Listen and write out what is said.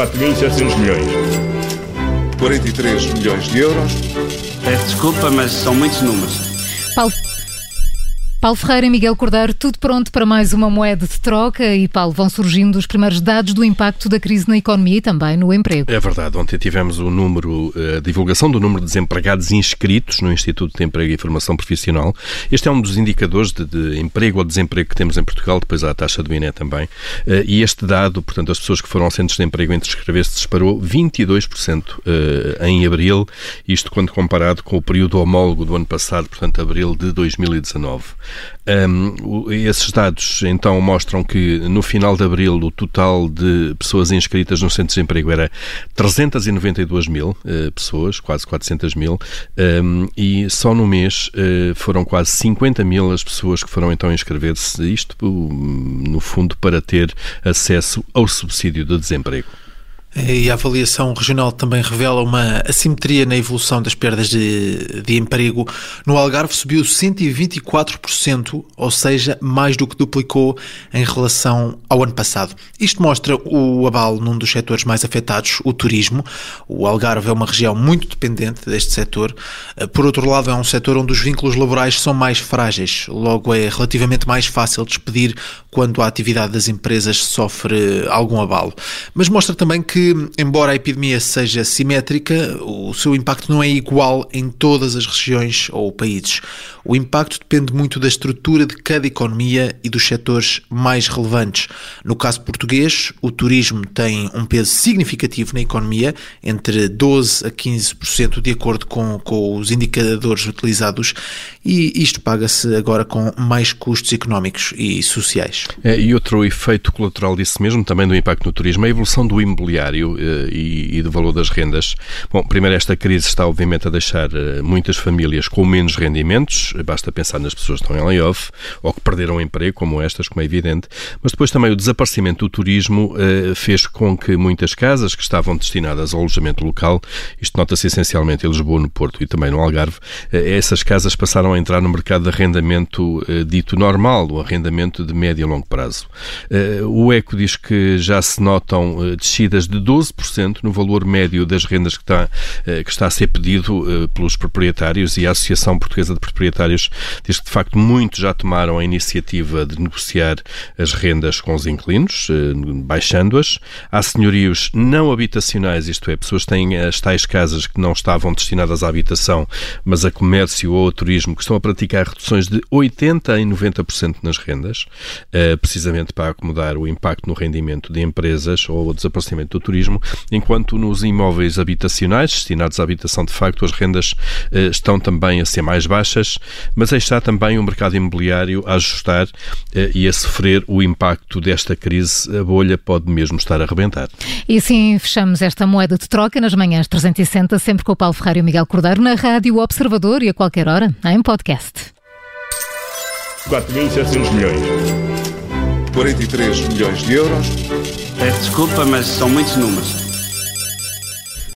4.700 milhões. 43 milhões de euros. Peço desculpa, mas são muitos números. Paulo, Paulo Ferreira e Miguel Cordeiro, tudo pronto para mais uma moeda de troca e, Paulo, vão surgindo os primeiros dados do impacto da crise na economia e também no emprego. É verdade. Ontem tivemos o número, eh, a divulgação do número de desempregados inscritos no Instituto de Emprego e Formação Profissional. Este é um dos indicadores de, de emprego ou desemprego que temos em Portugal, depois há a taxa do INE também. Eh, e este dado, portanto, as pessoas que foram ao centros de emprego entre inscrever-se disparou 22% eh, em abril, isto quando comparado com o período homólogo do ano passado, portanto, abril de 2019. Um, esses dados então mostram que no final de abril o total de pessoas inscritas no centro de emprego era 392 mil uh, pessoas, quase 400 mil, um, e só no mês uh, foram quase 50 mil as pessoas que foram então inscrever-se, isto no fundo para ter acesso ao subsídio de desemprego. E a avaliação regional também revela uma assimetria na evolução das perdas de, de emprego. No Algarve subiu 124%, ou seja, mais do que duplicou em relação ao ano passado. Isto mostra o abalo num dos setores mais afetados, o turismo. O Algarve é uma região muito dependente deste setor. Por outro lado, é um setor onde os vínculos laborais são mais frágeis. Logo, é relativamente mais fácil despedir quando a atividade das empresas sofre algum abalo. Mas mostra também que que, embora a epidemia seja simétrica, o seu impacto não é igual em todas as regiões ou países. O impacto depende muito da estrutura de cada economia e dos setores mais relevantes. No caso português, o turismo tem um peso significativo na economia, entre 12% a 15%, de acordo com, com os indicadores utilizados, e isto paga-se agora com mais custos económicos e sociais. É, e outro efeito colateral disso mesmo, também do impacto no turismo, é a evolução do imobiliário eh, e, e do valor das rendas. Bom, primeiro, esta crise está obviamente a deixar eh, muitas famílias com menos rendimentos, basta pensar nas pessoas que estão em layoff ou que perderam emprego, como estas, como é evidente, mas depois também o desaparecimento do turismo eh, fez com que muitas casas que estavam destinadas ao alojamento local, isto nota-se essencialmente em Lisboa, no Porto e também no Algarve, essas casas passaram a entrar no mercado de arrendamento dito normal, o arrendamento de médio e longo prazo. O ECO diz que já se notam descidas de 12% no valor médio das rendas que está, eh, que está a ser pedido eh, pelos proprietários e a Associação Portuguesa de Proprietários diz que, de facto, muitos já tomaram a iniciativa de negociar as rendas com os inquilinos, eh, baixando-as. Há senhorios não habitacionais, isto é, pessoas têm as tais casas que não estavam destinadas à habitação, mas a comércio ou a turismo, que estão a praticar reduções de 80% e 90% nas rendas, precisamente para acomodar o impacto no rendimento de empresas ou o desaparecimento do turismo, enquanto nos imóveis habitacionais, destinados à habitação, de facto, as rendas eh, estão também a ser mais baixas, mas aí está também o mercado imobiliário a ajustar eh, e a sofrer o impacto desta crise. A bolha pode mesmo estar a arrebentar. E assim fechamos esta moeda de troca nas manhãs 360, sempre com o Paulo Ferreira e o Miguel Cordeiro, na Rádio Observador e a qualquer hora, em podcast. 4.700 milhões. 43 milhões de euros. Peço desculpa, mas são muitos números.